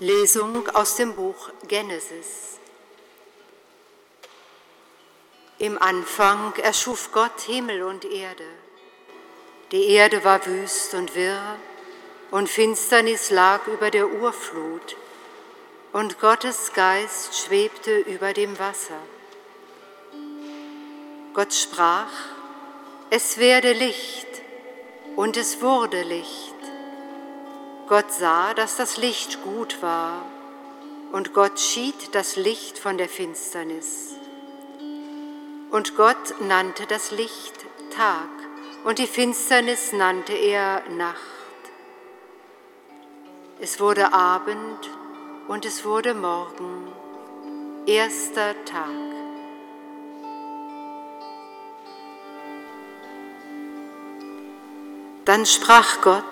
Lesung aus dem Buch Genesis. Im Anfang erschuf Gott Himmel und Erde. Die Erde war wüst und wirr, und Finsternis lag über der Urflut, und Gottes Geist schwebte über dem Wasser. Gott sprach, es werde Licht, und es wurde Licht. Gott sah, dass das Licht gut war, und Gott schied das Licht von der Finsternis. Und Gott nannte das Licht Tag, und die Finsternis nannte er Nacht. Es wurde Abend und es wurde Morgen, erster Tag. Dann sprach Gott,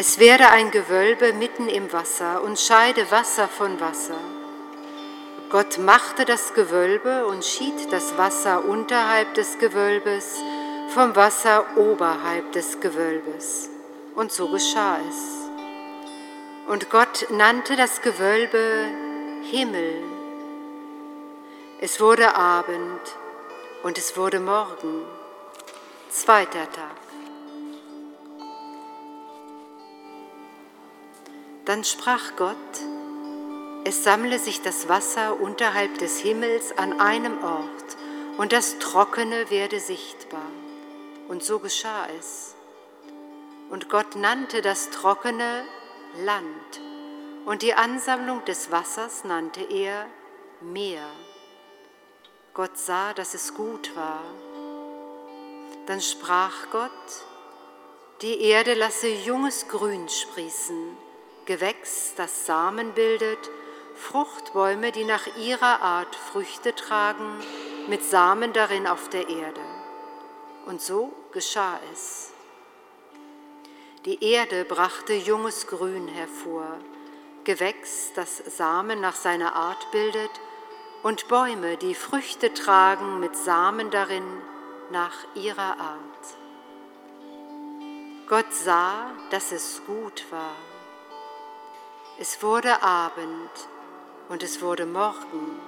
es werde ein Gewölbe mitten im Wasser und scheide Wasser von Wasser. Gott machte das Gewölbe und schied das Wasser unterhalb des Gewölbes vom Wasser oberhalb des Gewölbes. Und so geschah es. Und Gott nannte das Gewölbe Himmel. Es wurde Abend und es wurde Morgen, zweiter Tag. Dann sprach Gott, es sammle sich das Wasser unterhalb des Himmels an einem Ort, und das Trockene werde sichtbar. Und so geschah es. Und Gott nannte das Trockene Land, und die Ansammlung des Wassers nannte er Meer. Gott sah, dass es gut war. Dann sprach Gott, die Erde lasse junges Grün sprießen Gewächs, das Samen bildet, Fruchtbäume, die nach ihrer Art Früchte tragen, mit Samen darin auf der Erde. Und so geschah es. Die Erde brachte junges Grün hervor, Gewächs, das Samen nach seiner Art bildet, und Bäume, die Früchte tragen mit Samen darin nach ihrer Art. Gott sah, dass es gut war. Es wurde Abend und es wurde Morgen,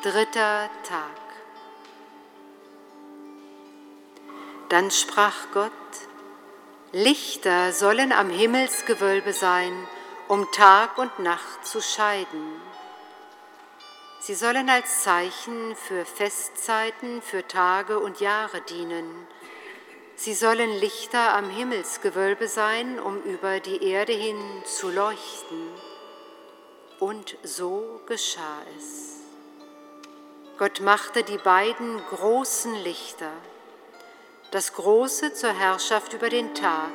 dritter Tag. Dann sprach Gott, Lichter sollen am Himmelsgewölbe sein, um Tag und Nacht zu scheiden. Sie sollen als Zeichen für Festzeiten, für Tage und Jahre dienen Sie sollen Lichter am Himmelsgewölbe sein, um über die Erde hin zu leuchten. Und so geschah es. Gott machte die beiden großen Lichter, das große zur Herrschaft über den Tag,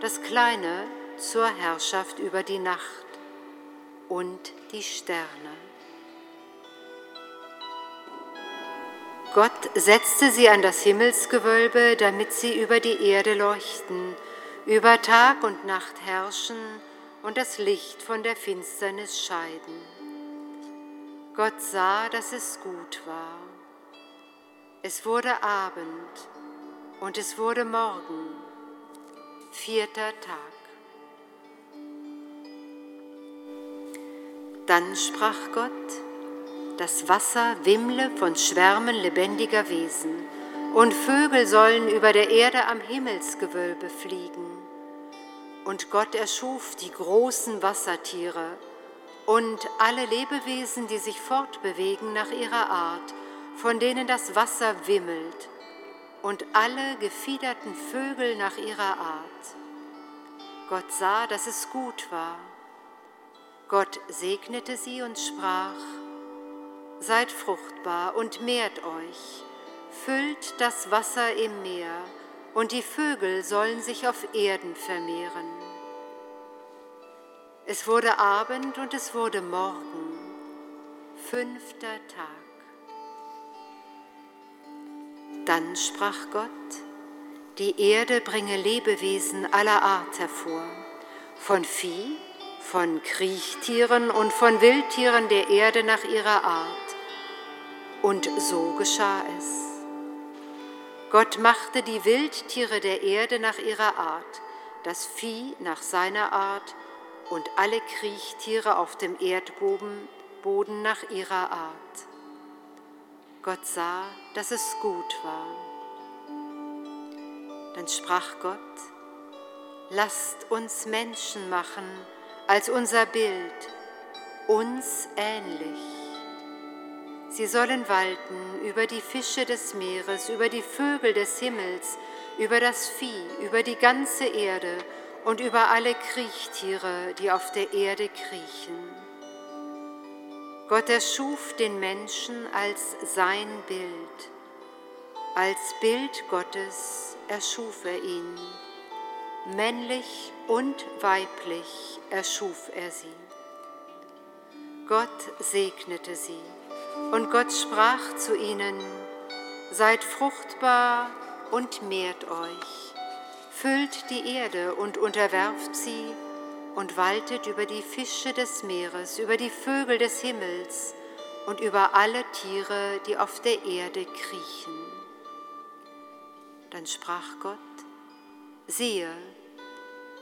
das kleine zur Herrschaft über die Nacht und die Sterne. Gott setzte sie an das Himmelsgewölbe, damit sie über die Erde leuchten, über Tag und Nacht herrschen und das Licht von der Finsternis scheiden. Gott sah, dass es gut war. Es wurde Abend und es wurde Morgen, vierter Tag. Dann sprach Gott, das Wasser wimmle von Schwärmen lebendiger Wesen, und Vögel sollen über der Erde am Himmelsgewölbe fliegen. Und Gott erschuf die großen Wassertiere und alle Lebewesen, die sich fortbewegen nach ihrer Art, von denen das Wasser wimmelt, und alle gefiederten Vögel nach ihrer Art. Gott sah, dass es gut war. Gott segnete sie und sprach, Seid fruchtbar und mehrt euch, füllt das Wasser im Meer, und die Vögel sollen sich auf Erden vermehren. Es wurde Abend und es wurde Morgen, fünfter Tag. Dann sprach Gott, die Erde bringe Lebewesen aller Art hervor, von Vieh, von Kriechtieren und von Wildtieren der Erde nach ihrer Art und so geschah es. Gott machte die Wildtiere der Erde nach ihrer Art, das Vieh nach seiner Art und alle Kriechtiere auf dem Erdboden Boden nach ihrer Art. Gott sah, dass es gut war. Dann sprach Gott, lasst uns Menschen machen als unser Bild, uns ähnlich. Sie sollen walten über die Fische des Meeres, über die Vögel des Himmels, über das Vieh, über die ganze Erde und über alle Kriechtiere, die auf der Erde kriechen. Gott erschuf den Menschen als sein Bild. Als Bild Gottes erschuf er ihn. Männlich und weiblich erschuf er sie. Gott segnete sie und Gott sprach zu ihnen, Seid fruchtbar und mehrt euch, füllt die Erde und unterwerft sie und waltet über die Fische des Meeres, über die Vögel des Himmels und über alle Tiere, die auf der Erde kriechen. Dann sprach Gott, siehe,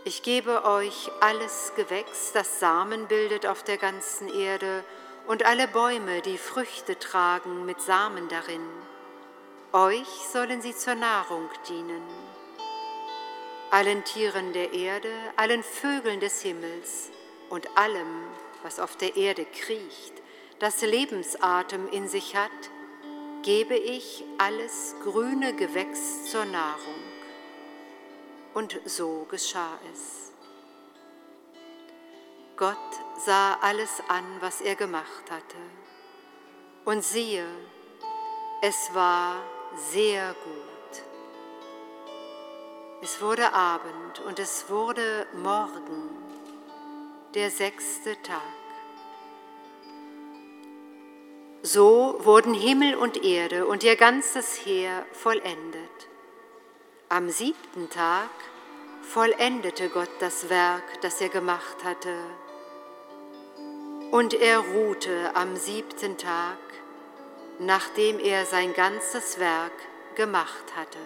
ich gebe euch alles Gewächs, das Samen bildet auf der ganzen Erde, und alle Bäume, die Früchte tragen mit Samen darin. Euch sollen sie zur Nahrung dienen. Allen Tieren der Erde, allen Vögeln des Himmels und allem, was auf der Erde kriecht, das Lebensatem in sich hat, gebe ich alles grüne Gewächs zur Nahrung. Und so geschah es. Gott sah alles an, was er gemacht hatte. Und siehe, es war sehr gut. Es wurde Abend und es wurde Morgen, der sechste Tag. So wurden Himmel und Erde und ihr ganzes Heer vollendet. Am siebten Tag vollendete Gott das Werk, das er gemacht hatte. Und er ruhte am siebten Tag nachdem er sein ganzes Werk gemacht hatte.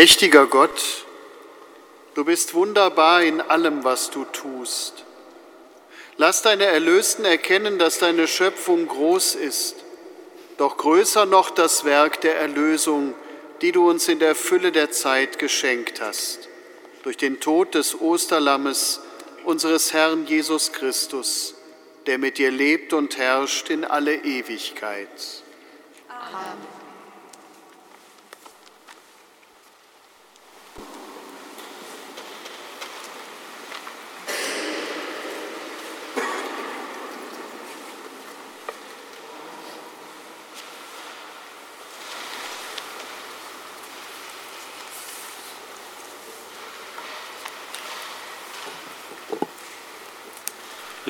Allmächtiger Gott, du bist wunderbar in allem, was du tust. Lass deine Erlösten erkennen, dass deine Schöpfung groß ist, doch größer noch das Werk der Erlösung, die du uns in der Fülle der Zeit geschenkt hast, durch den Tod des Osterlammes, unseres Herrn Jesus Christus, der mit dir lebt und herrscht in alle Ewigkeit. Amen.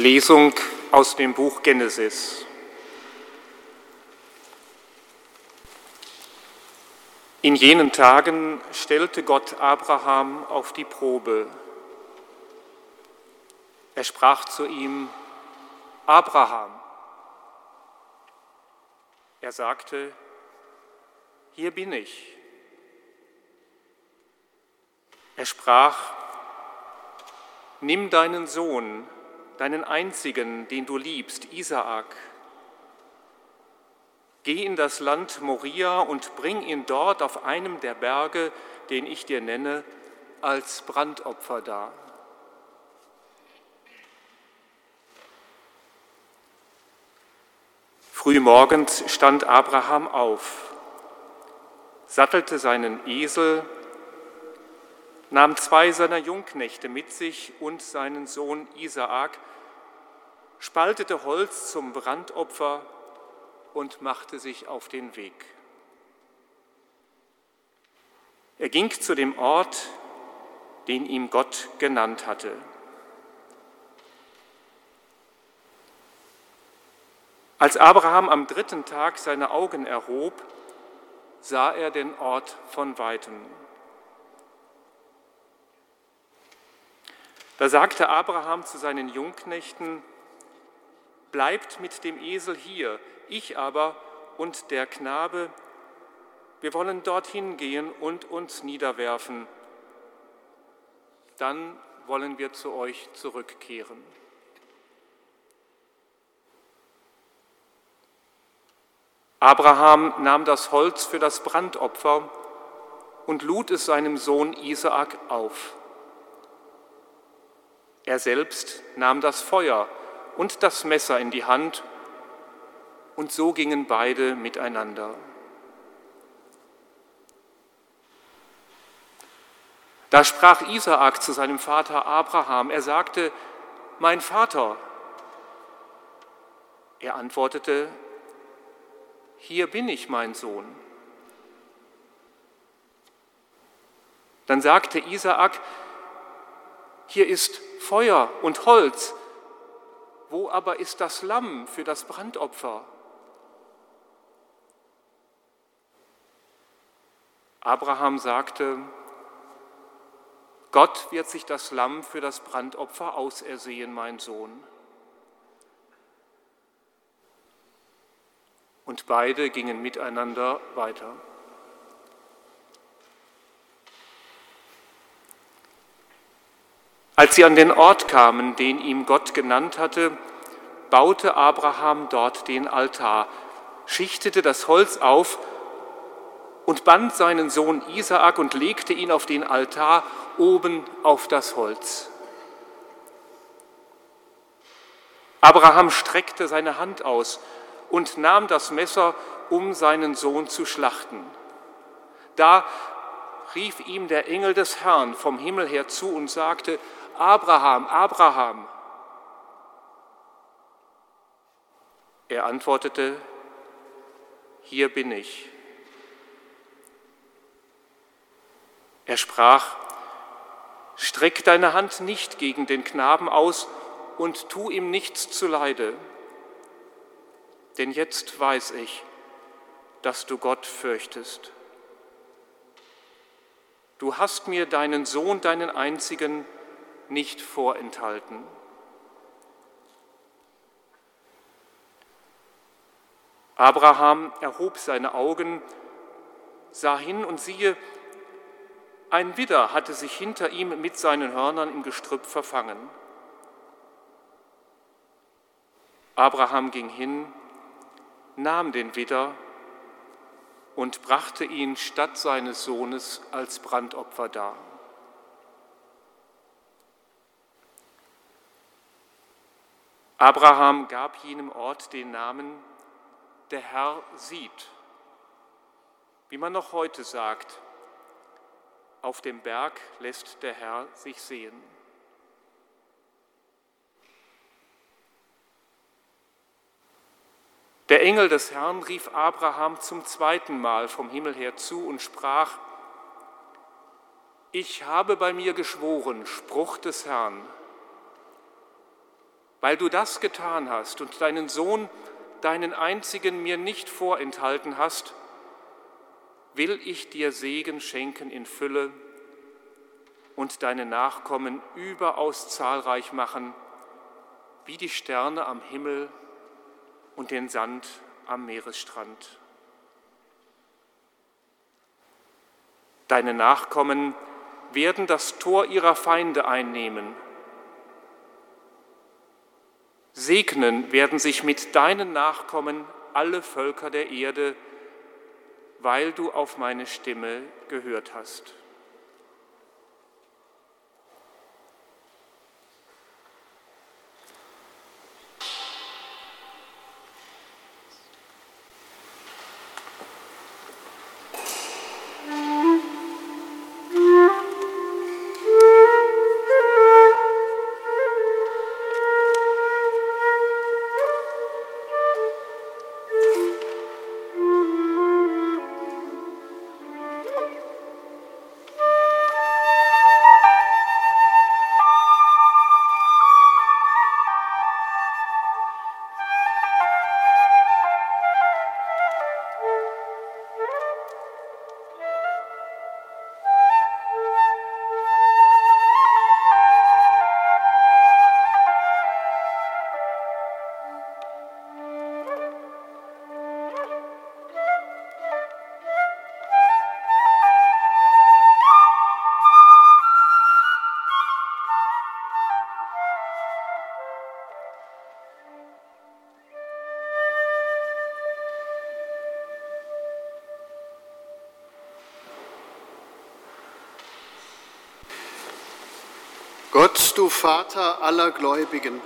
Lesung aus dem Buch Genesis. In jenen Tagen stellte Gott Abraham auf die Probe. Er sprach zu ihm, Abraham. Er sagte, hier bin ich. Er sprach, nimm deinen Sohn, deinen einzigen, den du liebst, Isaak, geh in das Land Moria und bring ihn dort auf einem der Berge, den ich dir nenne, als Brandopfer dar. Frühmorgens stand Abraham auf, sattelte seinen Esel, nahm zwei seiner Jungknechte mit sich und seinen Sohn Isaak, spaltete Holz zum Brandopfer und machte sich auf den Weg. Er ging zu dem Ort, den ihm Gott genannt hatte. Als Abraham am dritten Tag seine Augen erhob, sah er den Ort von weitem. Da sagte Abraham zu seinen Jungknechten, bleibt mit dem Esel hier, ich aber und der Knabe, wir wollen dorthin gehen und uns niederwerfen, dann wollen wir zu euch zurückkehren. Abraham nahm das Holz für das Brandopfer und lud es seinem Sohn Isaak auf. Er selbst nahm das Feuer und das Messer in die Hand und so gingen beide miteinander. Da sprach Isaak zu seinem Vater Abraham. Er sagte, mein Vater. Er antwortete, hier bin ich, mein Sohn. Dann sagte Isaak, hier ist Feuer und Holz, wo aber ist das Lamm für das Brandopfer? Abraham sagte, Gott wird sich das Lamm für das Brandopfer ausersehen, mein Sohn. und beide gingen miteinander weiter. Als sie an den Ort kamen, den ihm Gott genannt hatte, baute Abraham dort den Altar, schichtete das Holz auf und band seinen Sohn Isaak und legte ihn auf den Altar oben auf das Holz. Abraham streckte seine Hand aus und nahm das Messer, um seinen Sohn zu schlachten. Da rief ihm der Engel des Herrn vom Himmel her zu und sagte, Abraham, Abraham. Er antwortete, hier bin ich. Er sprach, streck deine Hand nicht gegen den Knaben aus und tu ihm nichts zuleide denn jetzt weiß ich, dass du Gott fürchtest. Du hast mir deinen Sohn, deinen einzigen, nicht vorenthalten. Abraham erhob seine Augen, sah hin und siehe, ein Widder hatte sich hinter ihm mit seinen Hörnern im Gestrüpp verfangen. Abraham ging hin, nahm den Widder und brachte ihn statt seines Sohnes als Brandopfer dar. Abraham gab jenem Ort den Namen, der Herr sieht, wie man noch heute sagt, auf dem Berg lässt der Herr sich sehen. Der Engel des Herrn rief Abraham zum zweiten Mal vom Himmel her zu und sprach, ich habe bei mir geschworen, Spruch des Herrn, Weil du das getan hast und deinen Sohn, deinen einzigen mir nicht vorenthalten hast, will ich dir Segen schenken in Fülle und deine Nachkommen überaus zahlreich machen, wie die Sterne am Himmel und den Sand am Meeresstrand. Deine Nachkommen werden das Tor ihrer Feinde einnehmen. Segnen werden sich mit deinen Nachkommen alle Völker der Erde, weil du auf meine Stimme gehört hast. Du Vater aller Gläubigen,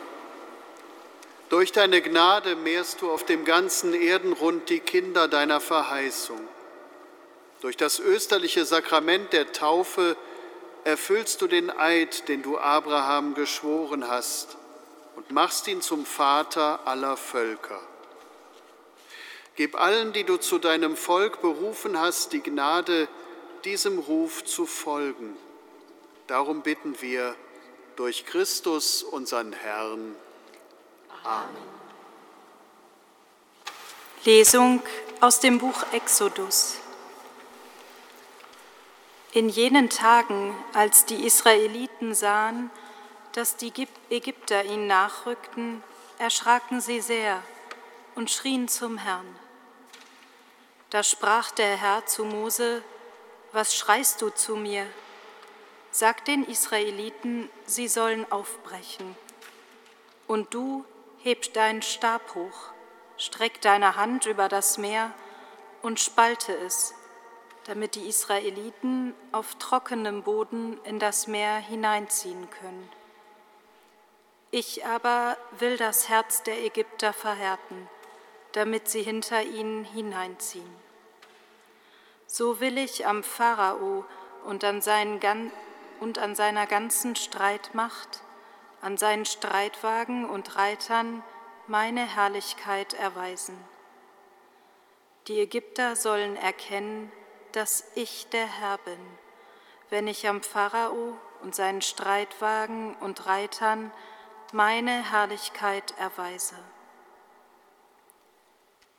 durch deine Gnade mehrst du auf dem ganzen Erdenrund die Kinder deiner Verheißung. Durch das österliche Sakrament der Taufe erfüllst du den Eid, den du Abraham geschworen hast, und machst ihn zum Vater aller Völker. Gib allen, die du zu deinem Volk berufen hast, die Gnade, diesem Ruf zu folgen. Darum bitten wir, durch Christus, unseren Herrn. Amen. Lesung aus dem Buch Exodus. In jenen Tagen, als die Israeliten sahen, dass die Ägypter ihnen nachrückten, erschraken sie sehr und schrien zum Herrn. Da sprach der Herr zu Mose, was schreist du zu mir? Sag den Israeliten, sie sollen aufbrechen. Und du heb deinen Stab hoch, streck deine Hand über das Meer und spalte es, damit die Israeliten auf trockenem Boden in das Meer hineinziehen können. Ich aber will das Herz der Ägypter verhärten, damit sie hinter ihnen hineinziehen. So will ich am Pharao und an seinen und an seiner ganzen Streitmacht, an seinen Streitwagen und Reitern meine Herrlichkeit erweisen. Die Ägypter sollen erkennen, dass ich der Herr bin, wenn ich am Pharao und seinen Streitwagen und Reitern meine Herrlichkeit erweise.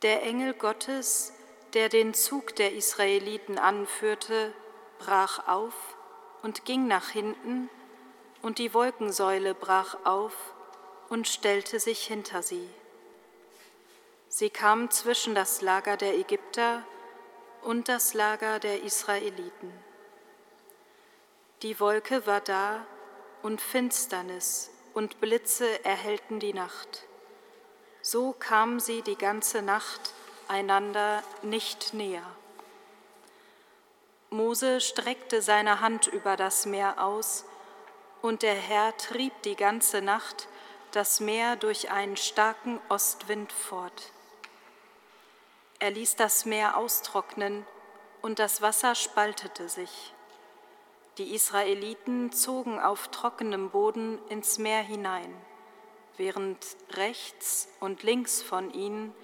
Der Engel Gottes, der den Zug der Israeliten anführte, brach auf und ging nach hinten, und die Wolkensäule brach auf und stellte sich hinter sie. Sie kam zwischen das Lager der Ägypter und das Lager der Israeliten. Die Wolke war da und Finsternis und Blitze erhellten die Nacht. So kamen sie die ganze Nacht einander nicht näher. Mose streckte seine Hand über das Meer aus, und der Herr trieb die ganze Nacht das Meer durch einen starken Ostwind fort. Er ließ das Meer austrocknen, und das Wasser spaltete sich. Die Israeliten zogen auf trockenem Boden ins Meer hinein, während rechts und links von ihnen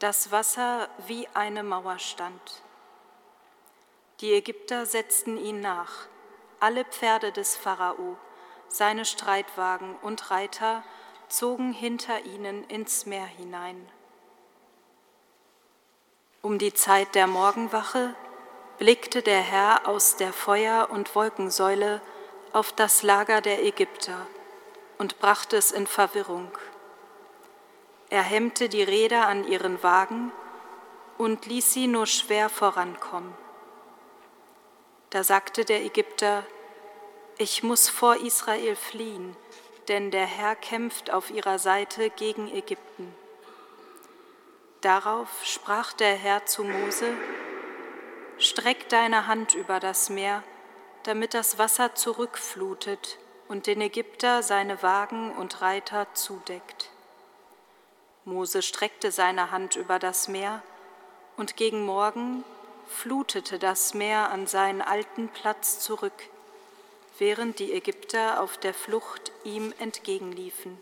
das Wasser wie eine Mauer stand. Die Ägypter setzten ihn nach, alle Pferde des Pharao, seine Streitwagen und Reiter zogen hinter ihnen ins Meer hinein. Um die Zeit der Morgenwache blickte der Herr aus der Feuer- und Wolkensäule auf das Lager der Ägypter und brachte es in Verwirrung. Er hemmte die Räder an ihren Wagen und ließ sie nur schwer vorankommen. Da sagte der Ägypter, ich muss vor Israel fliehen, denn der Herr kämpft auf ihrer Seite gegen Ägypten. Darauf sprach der Herr zu Mose, Streck deine Hand über das Meer, damit das Wasser zurückflutet und den Ägypter seine Wagen und Reiter zudeckt. Mose streckte seine Hand über das Meer, und gegen Morgen flutete das Meer an seinen alten Platz zurück, während die Ägypter auf der Flucht ihm entgegenliefen.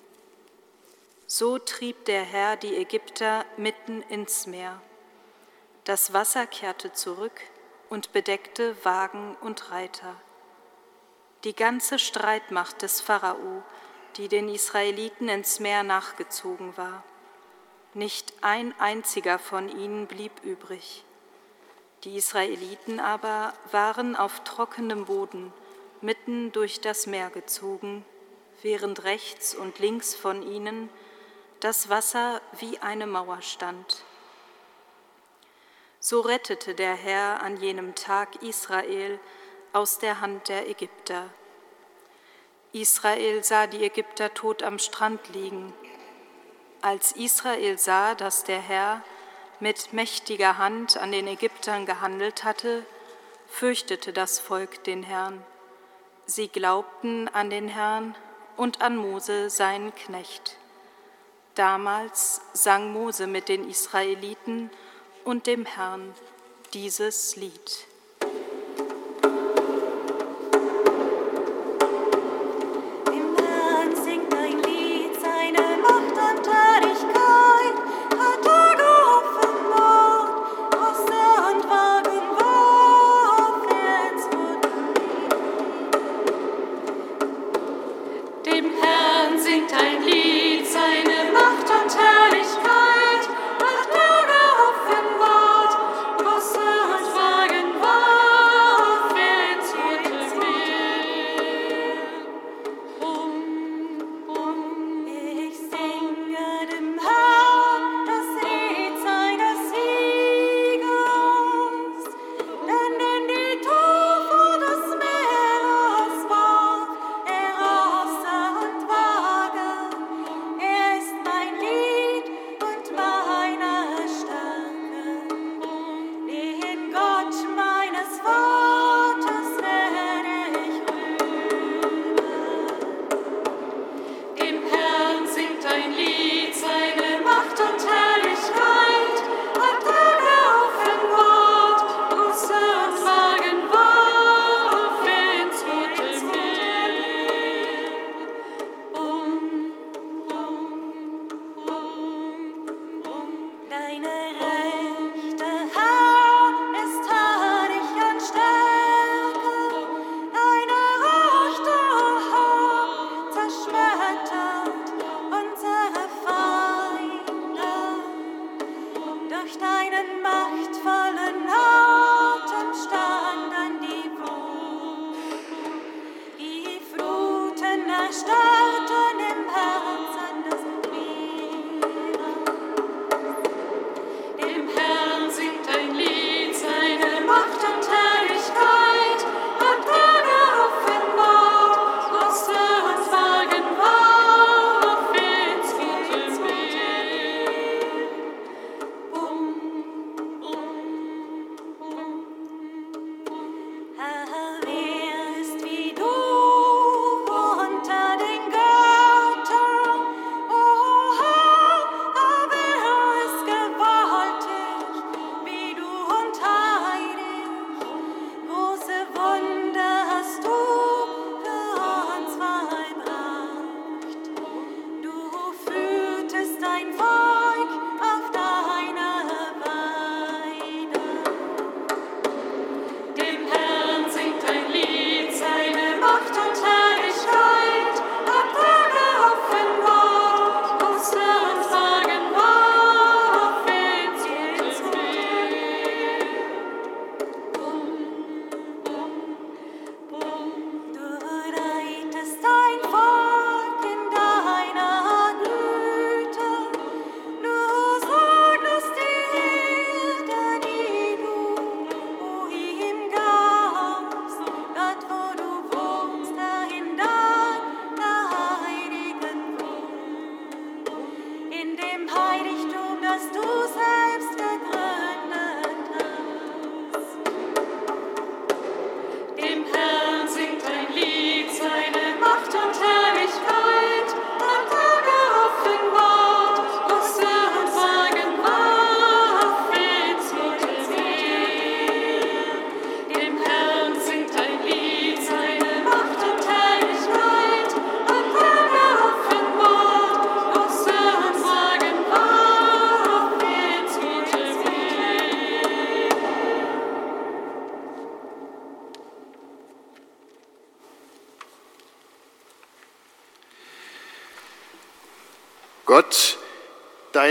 So trieb der Herr die Ägypter mitten ins Meer. Das Wasser kehrte zurück und bedeckte Wagen und Reiter. Die ganze Streitmacht des Pharao, die den Israeliten ins Meer nachgezogen war. Nicht ein einziger von ihnen blieb übrig. Die Israeliten aber waren auf trockenem Boden mitten durch das Meer gezogen, während rechts und links von ihnen das Wasser wie eine Mauer stand. So rettete der Herr an jenem Tag Israel aus der Hand der Ägypter. Israel sah die Ägypter tot am Strand liegen. Als Israel sah, dass der Herr mit mächtiger Hand an den Ägyptern gehandelt hatte, fürchtete das Volk den Herrn. Sie glaubten an den Herrn und an Mose, seinen Knecht. Damals sang Mose mit den Israeliten und dem Herrn dieses Lied.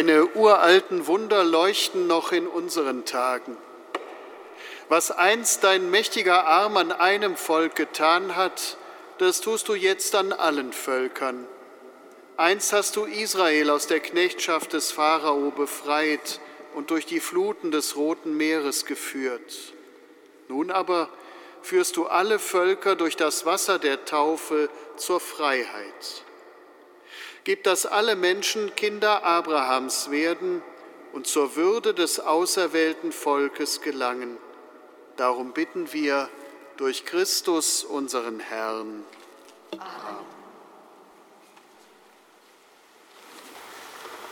Deine uralten Wunder leuchten noch in unseren Tagen. Was einst dein mächtiger Arm an einem Volk getan hat, das tust du jetzt an allen Völkern. Einst hast du Israel aus der Knechtschaft des Pharao befreit und durch die Fluten des Roten Meeres geführt. Nun aber führst du alle Völker durch das Wasser der Taufe zur Freiheit. Gib, dass alle Menschen Kinder Abrahams werden und zur Würde des auserwählten Volkes gelangen Darum bitten wir durch Christus, unseren Herrn. Amen.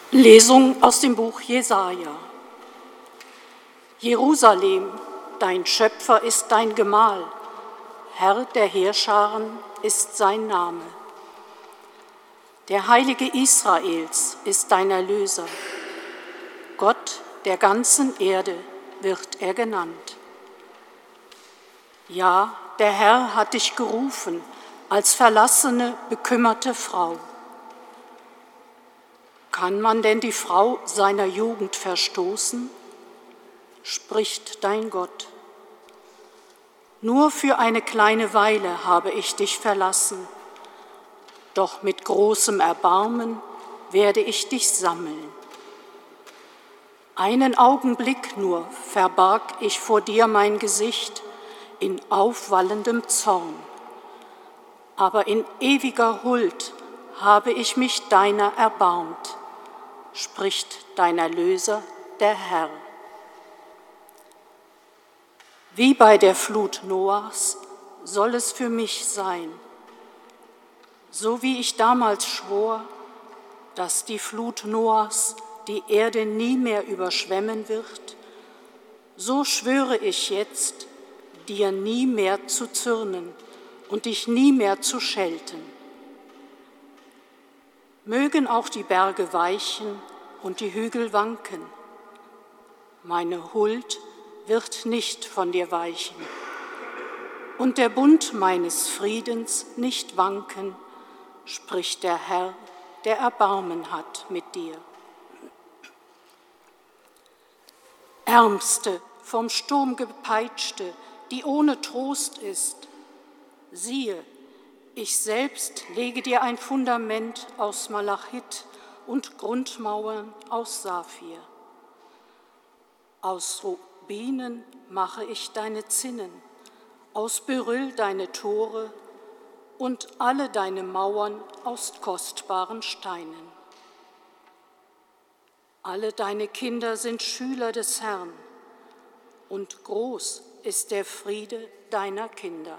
Lesung aus dem Buch Jesaja. Jerusalem, dein Schöpfer ist dein Gemahl, Herr der Heerscharen ist sein Name. Der Heilige Israels ist dein Erlöser. Gott der ganzen Erde wird er genannt. Ja, der Herr hat dich gerufen als verlassene, bekümmerte Frau. Kann man denn die Frau seiner Jugend verstoßen? spricht dein Gott. Nur für eine kleine Weile habe ich dich verlassen, doch mit großem Erbarmen werde ich dich sammeln. Einen Augenblick nur verbarg ich vor dir mein Gesicht, in aufwallendem Zorn. Aber in ewiger Huld habe ich mich deiner erbarmt, spricht dein Erlöser, der Herr. Wie bei der Flut Noahs soll es für mich sein, so wie ich damals schwor, dass die Flut Noahs die Erde nie mehr überschwemmen wird, so schwöre ich jetzt, dir nie mehr zu zürnen und dich nie mehr zu schelten. Mögen auch die Berge weichen und die Hügel wanken. Meine Huld wird nicht von dir weichen und der Bund meines Friedens nicht wanken, spricht der Herr, der Erbarmen hat mit dir. Ärmste, vom Sturm gepeitschte, die ohne Trost ist. Siehe, ich selbst lege dir ein Fundament aus Malachit und Grundmauern aus Saphir. Aus Rubinen mache ich deine Zinnen, aus Beryll deine Tore und alle deine Mauern aus kostbaren Steinen. Alle deine Kinder sind Schüler des Herrn und groß ist der Friede deiner Kinder.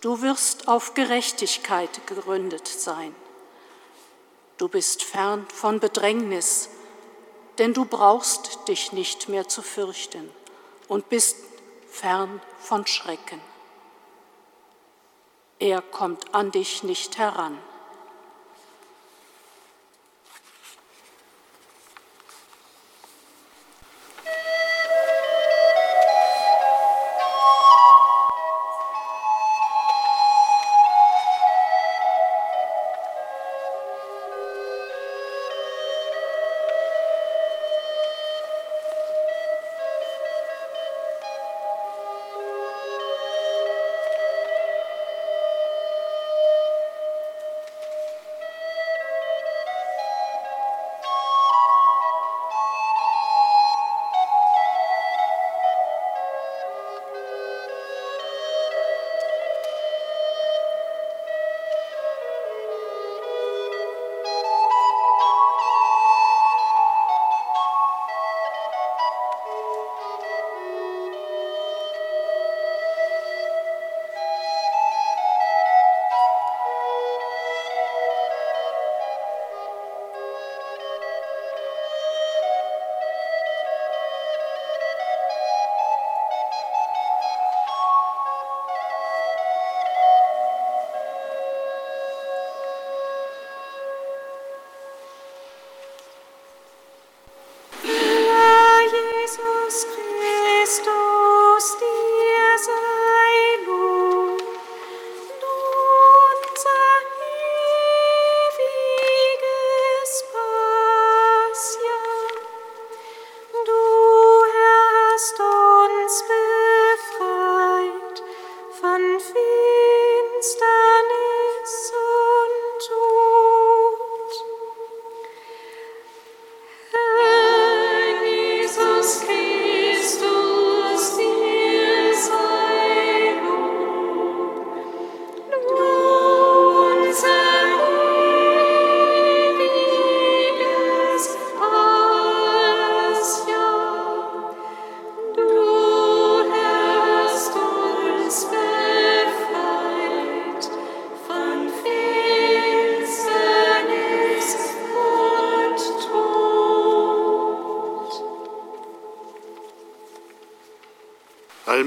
Du wirst auf Gerechtigkeit gegründet sein. Du bist fern von Bedrängnis, denn du brauchst dich nicht mehr zu fürchten und bist fern von Schrecken. Er kommt an dich nicht heran.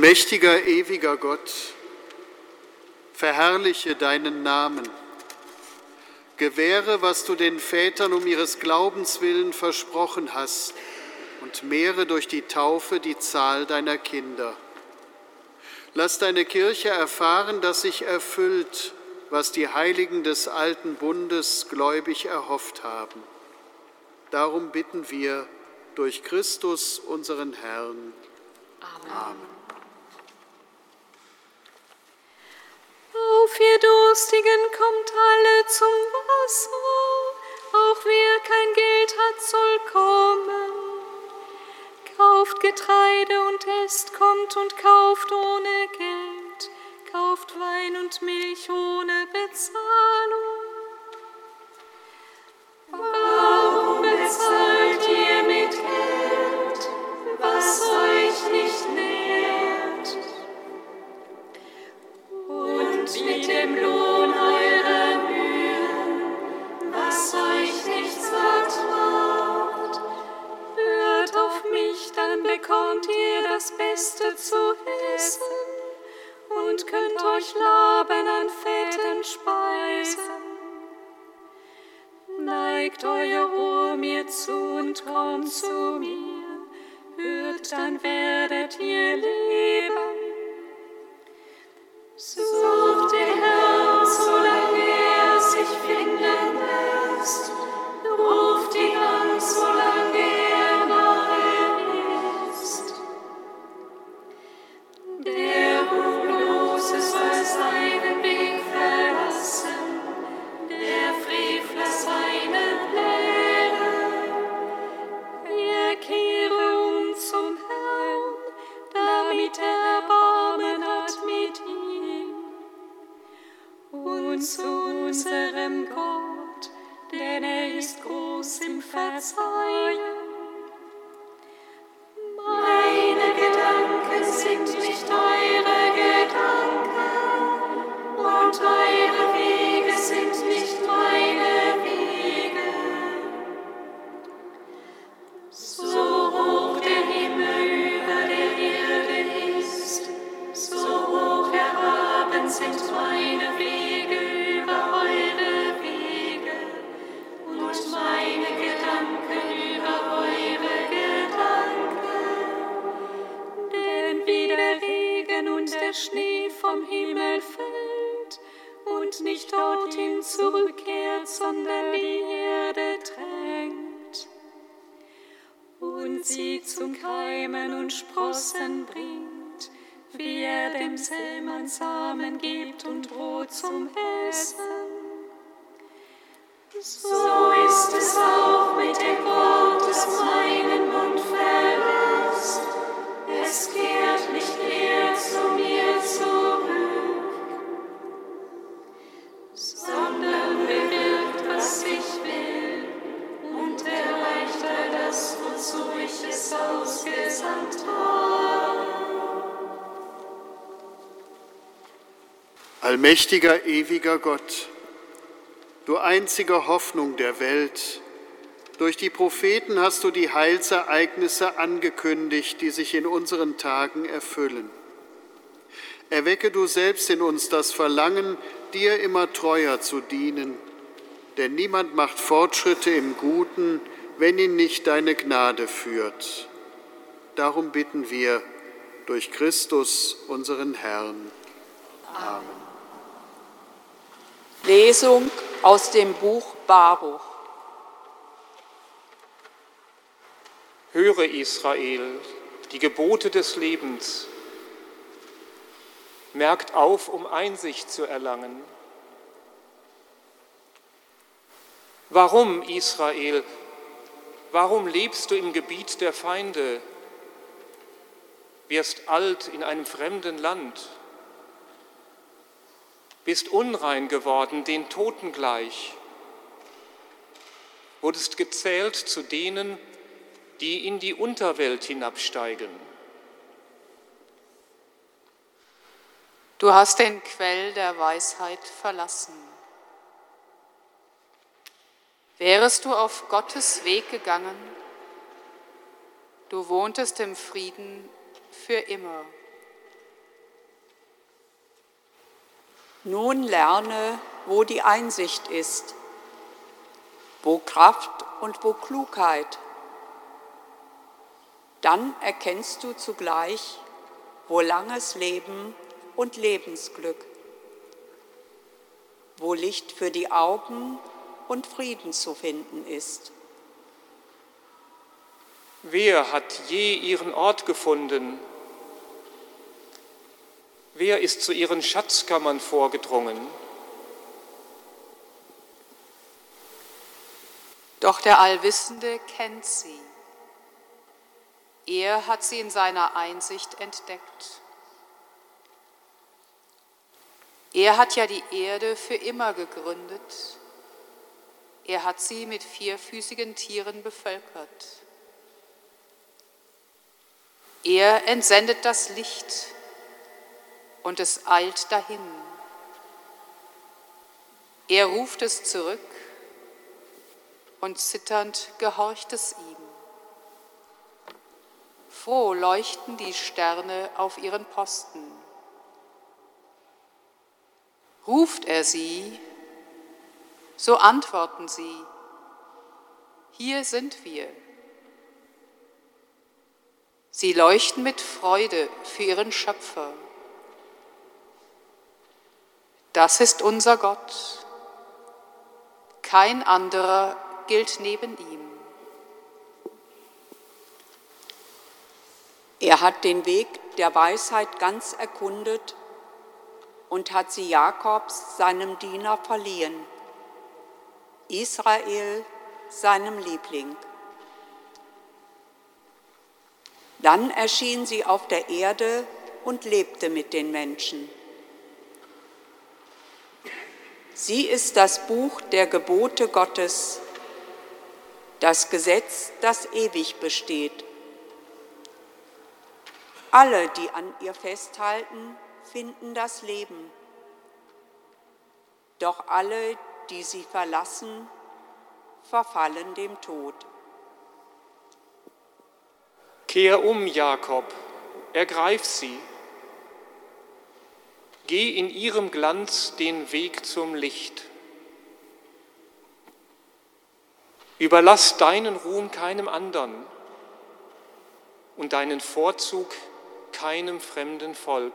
Allmächtiger, ewiger Gott, verherrliche deinen Namen. Gewähre, was du den Vätern um ihres Glaubens willen versprochen hast und mehre durch die Taufe die Zahl deiner Kinder. Lass deine Kirche erfahren, dass sich erfüllt, was die Heiligen des alten Bundes gläubig erhofft haben. Darum bitten wir durch Christus, unseren Herrn. Amen. Amen. Ihr Durstigen kommt alle zum Wasser, auch wer kein Geld hat, soll kommen. Kauft Getreide und esst, kommt und kauft ohne Geld, kauft Wein und Milch ohne Bezahlung. Warum bezahlt sie zum Keimen und Sprossen bringt, wie er dem Sämann Samen gibt und Brot zum Essen. So ist es auch mit dem Wort, Allmächtiger, ewiger Gott, du einzige Hoffnung der Welt, durch die Propheten hast du die Heilsereignisse angekündigt, die sich in unseren Tagen erfüllen. Erwecke du selbst in uns das Verlangen, dir immer treuer zu dienen, denn niemand macht Fortschritte im Guten, wenn ihn nicht deine Gnade führt. Darum bitten wir durch Christus, unseren Herrn. Amen. Lesung aus dem Buch Baruch. Höre Israel, die Gebote des Lebens. Merkt auf, um Einsicht zu erlangen. Warum, Israel, warum lebst du im Gebiet der Feinde, wirst alt in einem fremden Land, bist unrein geworden, den Toten gleich, wurdest gezählt zu denen, die in die Unterwelt hinabsteigen. Du hast den Quell der Weisheit verlassen. Wärest du auf Gottes Weg gegangen, du wohntest im Frieden für immer. Nun lerne, wo die Einsicht ist, wo Kraft und wo Klugheit. Dann erkennst du zugleich, wo langes Leben und Lebensglück, wo Licht für die Augen und Frieden zu finden ist. Wer hat je ihren Ort gefunden? Wer ist zu ihren Schatzkammern vorgedrungen? Doch der Allwissende kennt sie. Er hat sie in seiner Einsicht entdeckt. Er hat ja die Erde für immer gegründet er hat sie mit vierfüßigen Tieren bevölkert. Er entsendet das Licht und es eilt dahin. Er ruft es zurück und zitternd gehorcht es ihm. Froh leuchten die Sterne auf ihren Posten. Ruft er sie, so antworten sie, hier sind wir. Sie leuchten mit Freude für ihren Schöpfer. Das ist unser Gott. Kein anderer gilt neben ihm. Er hat den Weg der Weisheit ganz erkundet und hat sie Jakobs, seinem Diener, verliehen. Israel, seinem Liebling. Dann erschien sie auf der Erde und lebte mit den Menschen. Sie ist das Buch der Gebote Gottes, das Gesetz, das ewig besteht. Alle, die an ihr festhalten, finden das Leben. Doch alle, die sie verlassen, verfallen dem Tod. Kehr um, Jakob, ergreif sie. Geh in ihrem Glanz den Weg zum Licht. Überlass deinen Ruhm keinem anderen und deinen Vorzug keinem fremden Volk.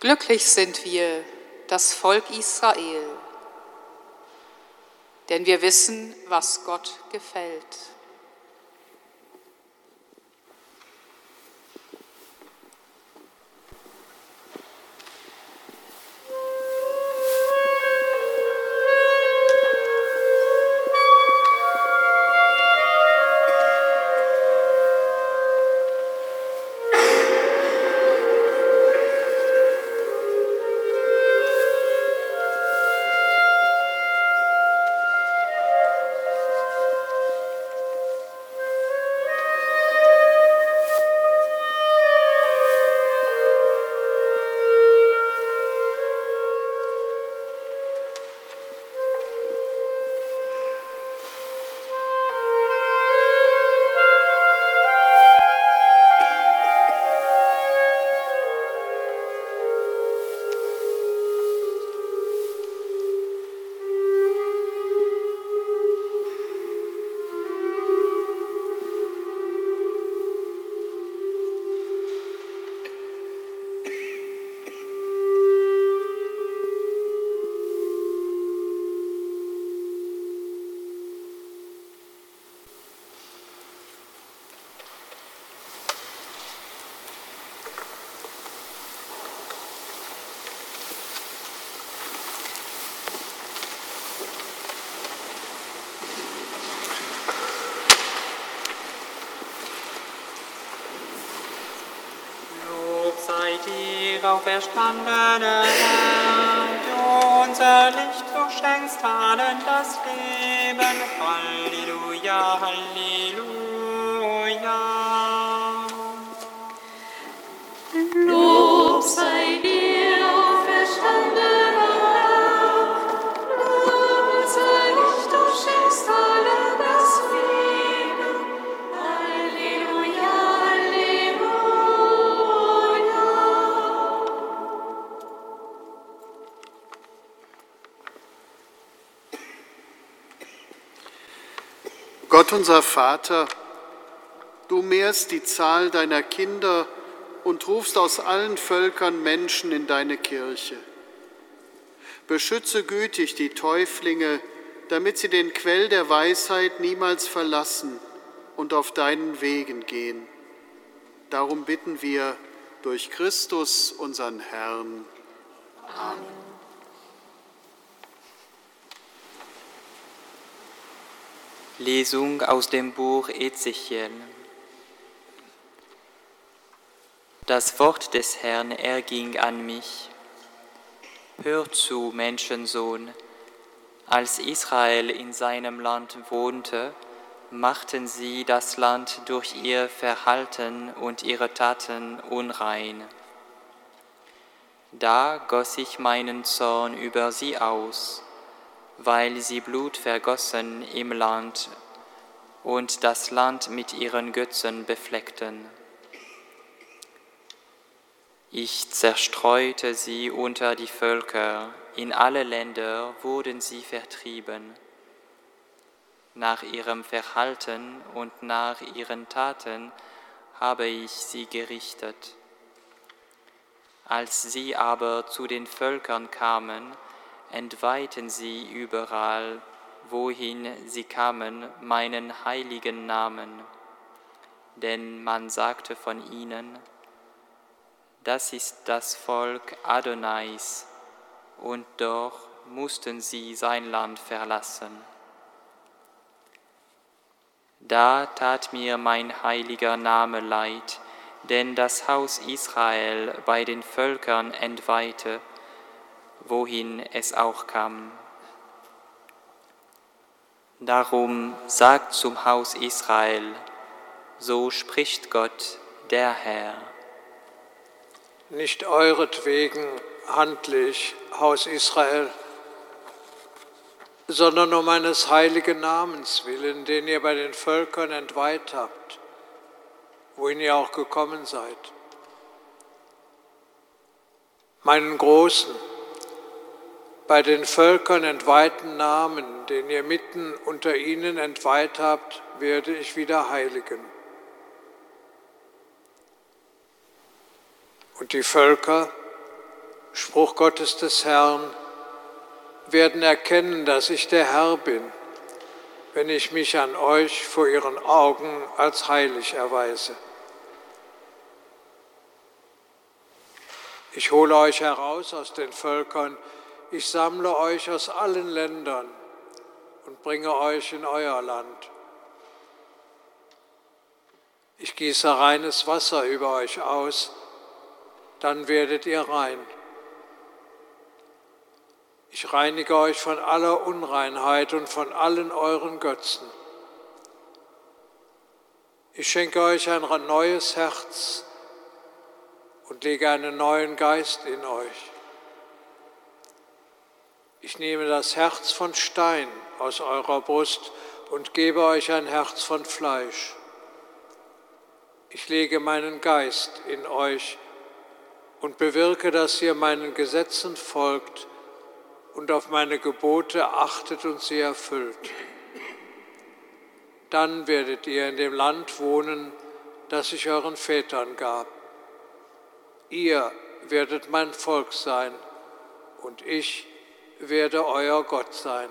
Glücklich sind wir, das Volk Israel, denn wir wissen, was Gott gefällt. Auferstandene Herr, du unser Licht, du schenkst allen das Leben. Halleluja, Unser Vater, du mehrst die Zahl deiner Kinder und rufst aus allen Völkern Menschen in deine Kirche. Beschütze gütig die Täuflinge, damit sie den Quell der Weisheit niemals verlassen und auf deinen Wegen gehen. Darum bitten wir durch Christus, unseren Herrn. Lesung aus dem Buch Ezechiel. Das Wort des Herrn erging an mich. Hör zu, Menschensohn, als Israel in seinem Land wohnte, machten sie das Land durch ihr Verhalten und ihre Taten unrein. Da goss ich meinen Zorn über sie aus, weil sie Blut vergossen im Land und das Land mit ihren Götzen befleckten. Ich zerstreute sie unter die Völker, in alle Länder wurden sie vertrieben. Nach ihrem Verhalten und nach ihren Taten habe ich sie gerichtet. Als sie aber zu den Völkern kamen, entweihten sie überall, wohin sie kamen, meinen heiligen Namen. Denn man sagte von ihnen, das ist das Volk Adonais, und doch mussten sie sein Land verlassen. Da tat mir mein heiliger Name leid, denn das Haus Israel bei den Völkern entweihte, wohin es auch kam. Darum sagt zum Haus Israel, so spricht Gott, der Herr. Nicht euretwegen handle ich, Haus Israel, sondern um meines heiligen Namens willen, den ihr bei den Völkern entweiht habt, wohin ihr auch gekommen seid. Meinen großen, bei den Völkern entweihten Namen, den ihr mitten unter ihnen entweiht habt, werde ich wieder heiligen. Und die Völker, Spruch Gottes des Herrn, werden erkennen, dass ich der Herr bin, wenn ich mich an euch vor ihren Augen als heilig erweise. Ich hole euch heraus aus den Völkern, ich sammle euch aus allen Ländern und bringe euch in euer Land. Ich gieße reines Wasser über euch aus, dann werdet ihr rein. Ich reinige euch von aller Unreinheit und von allen euren Götzen. Ich schenke euch ein neues Herz und lege einen neuen Geist in euch. Ich nehme das Herz von Stein aus eurer Brust und gebe euch ein Herz von Fleisch. Ich lege meinen Geist in euch und bewirke, dass ihr meinen Gesetzen folgt und auf meine Gebote achtet und sie erfüllt. Dann werdet ihr in dem Land wohnen, das ich euren Vätern gab. Ihr werdet mein Volk sein und ich werde euer Gott sein.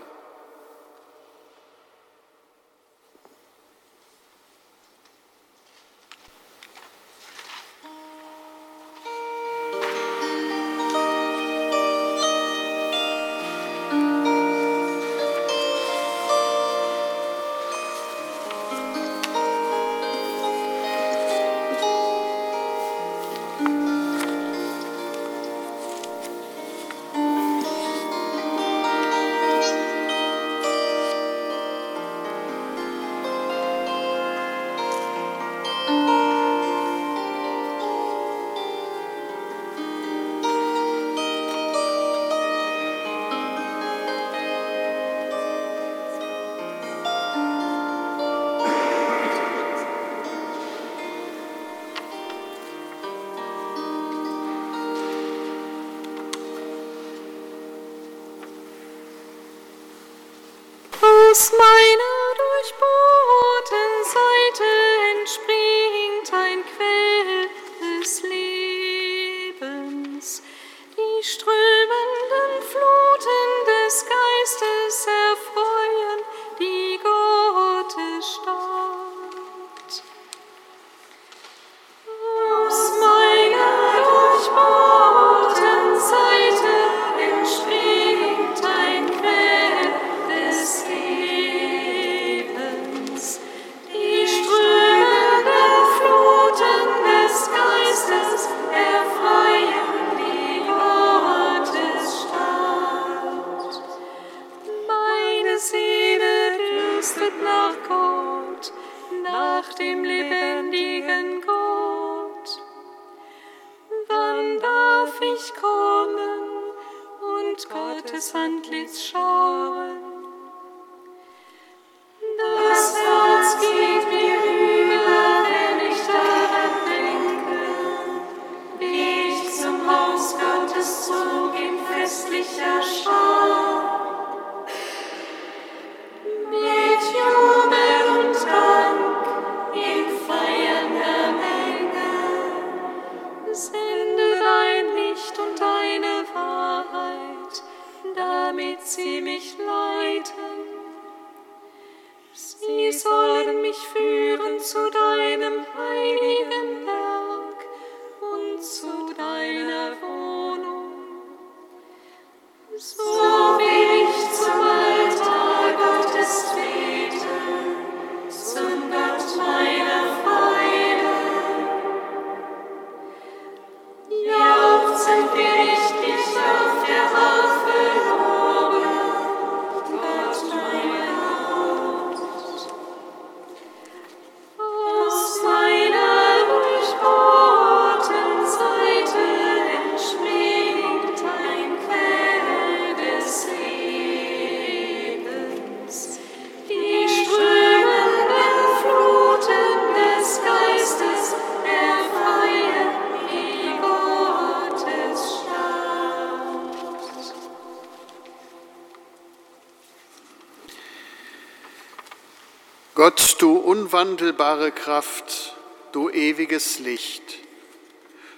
Unwandelbare Kraft, du ewiges Licht,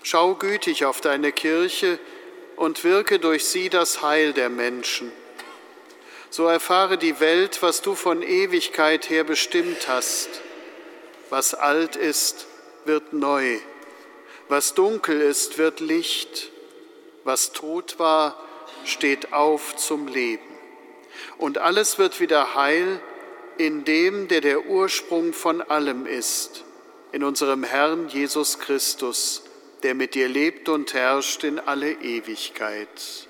schau gütig auf deine Kirche und wirke durch sie das Heil der Menschen. So erfahre die Welt, was du von Ewigkeit her bestimmt hast. Was alt ist, wird neu. Was dunkel ist, wird Licht. Was tot war, steht auf zum Leben. Und alles wird wieder heil in dem, der der Ursprung von allem ist, in unserem Herrn Jesus Christus, der mit dir lebt und herrscht in alle Ewigkeit.